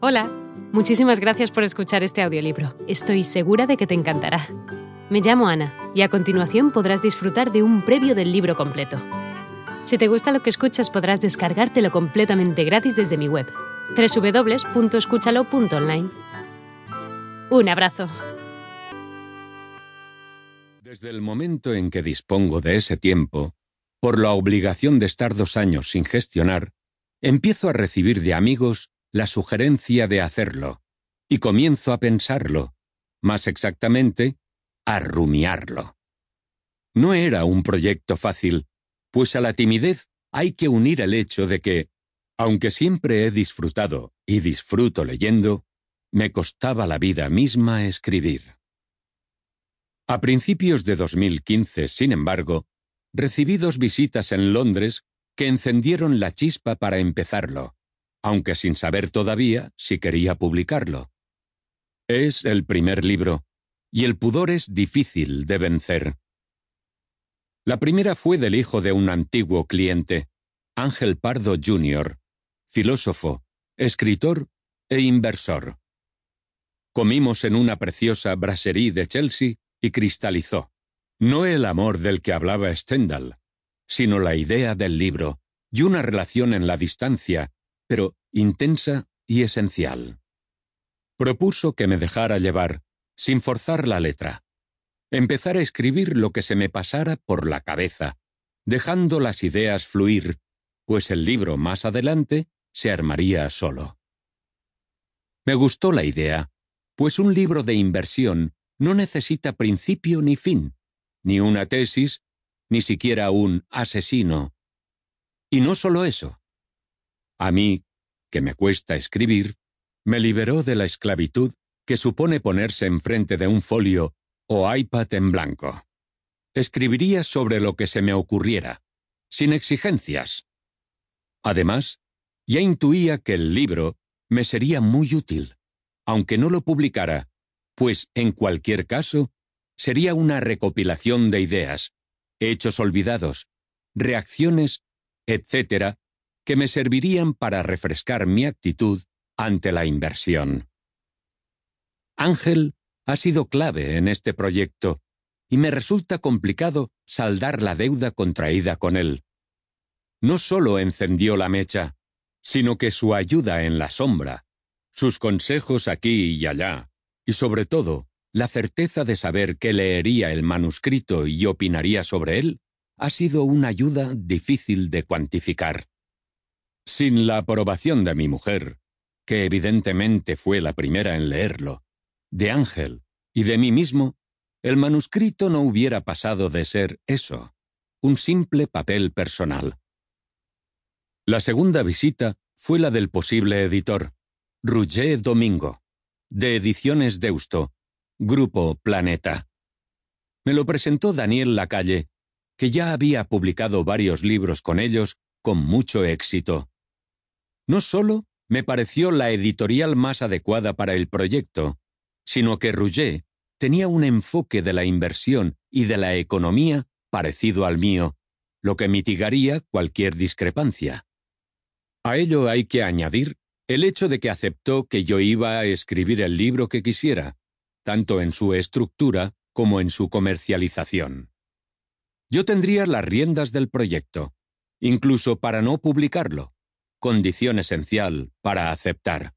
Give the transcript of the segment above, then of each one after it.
Hola, muchísimas gracias por escuchar este audiolibro. Estoy segura de que te encantará. Me llamo Ana y a continuación podrás disfrutar de un previo del libro completo. Si te gusta lo que escuchas podrás descargártelo completamente gratis desde mi web, www.escúchalo.online. Un abrazo. Desde el momento en que dispongo de ese tiempo, por la obligación de estar dos años sin gestionar, empiezo a recibir de amigos la sugerencia de hacerlo, y comienzo a pensarlo, más exactamente, a rumiarlo. No era un proyecto fácil, pues a la timidez hay que unir el hecho de que, aunque siempre he disfrutado y disfruto leyendo, me costaba la vida misma escribir. A principios de 2015, sin embargo, recibí dos visitas en Londres que encendieron la chispa para empezarlo, aunque sin saber todavía si quería publicarlo. Es el primer libro, y el pudor es difícil de vencer. La primera fue del hijo de un antiguo cliente, Ángel Pardo Jr., filósofo, escritor e inversor. Comimos en una preciosa brasserie de Chelsea y cristalizó, no el amor del que hablaba Stendhal, sino la idea del libro y una relación en la distancia pero intensa y esencial. Propuso que me dejara llevar, sin forzar la letra. Empezar a escribir lo que se me pasara por la cabeza, dejando las ideas fluir, pues el libro más adelante se armaría solo. Me gustó la idea, pues un libro de inversión no necesita principio ni fin, ni una tesis, ni siquiera un asesino. Y no solo eso. A mí, que me cuesta escribir, me liberó de la esclavitud que supone ponerse enfrente de un folio o iPad en blanco. Escribiría sobre lo que se me ocurriera, sin exigencias. Además, ya intuía que el libro me sería muy útil, aunque no lo publicara, pues en cualquier caso sería una recopilación de ideas, hechos olvidados, reacciones, etc., que me servirían para refrescar mi actitud ante la inversión. Ángel ha sido clave en este proyecto y me resulta complicado saldar la deuda contraída con él. No solo encendió la mecha, sino que su ayuda en la sombra, sus consejos aquí y allá, y sobre todo, la certeza de saber que leería el manuscrito y opinaría sobre él, ha sido una ayuda difícil de cuantificar. Sin la aprobación de mi mujer, que evidentemente fue la primera en leerlo, de Ángel y de mí mismo, el manuscrito no hubiera pasado de ser eso, un simple papel personal. La segunda visita fue la del posible editor, Roger Domingo, de Ediciones Deusto, Grupo Planeta. Me lo presentó Daniel Lacalle, que ya había publicado varios libros con ellos con mucho éxito. No solo me pareció la editorial más adecuada para el proyecto, sino que Rouget tenía un enfoque de la inversión y de la economía parecido al mío, lo que mitigaría cualquier discrepancia. A ello hay que añadir el hecho de que aceptó que yo iba a escribir el libro que quisiera, tanto en su estructura como en su comercialización. Yo tendría las riendas del proyecto, incluso para no publicarlo, condición esencial para aceptar.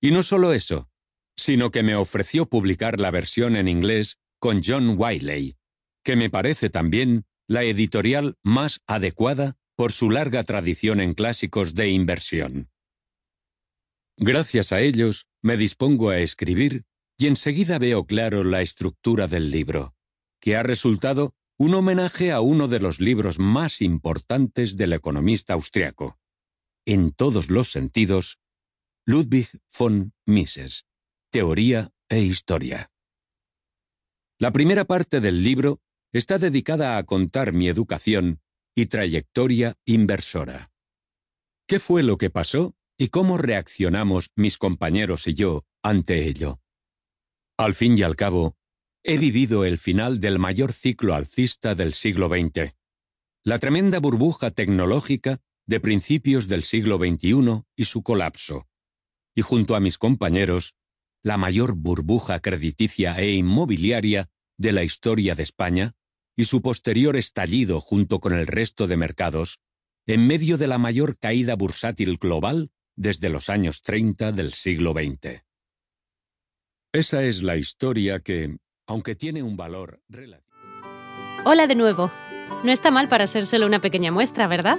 Y no solo eso, sino que me ofreció publicar la versión en inglés con John Wiley, que me parece también la editorial más adecuada por su larga tradición en clásicos de inversión. Gracias a ellos, me dispongo a escribir y enseguida veo claro la estructura del libro, que ha resultado un homenaje a uno de los libros más importantes del economista austriaco, en todos los sentidos, Ludwig von Mises, Teoría e Historia. La primera parte del libro está dedicada a contar mi educación y trayectoria inversora. ¿Qué fue lo que pasó y cómo reaccionamos mis compañeros y yo ante ello? Al fin y al cabo, he vivido el final del mayor ciclo alcista del siglo XX. La tremenda burbuja tecnológica de principios del siglo XXI y su colapso. y junto a mis compañeros, la mayor burbuja crediticia e inmobiliaria de la historia de España y su posterior estallido junto con el resto de mercados, en medio de la mayor caída bursátil global desde los años 30 del siglo XX. Esa es la historia que, aunque tiene un valor relativo. Hola de nuevo. No está mal para ser solo una pequeña muestra, ¿verdad?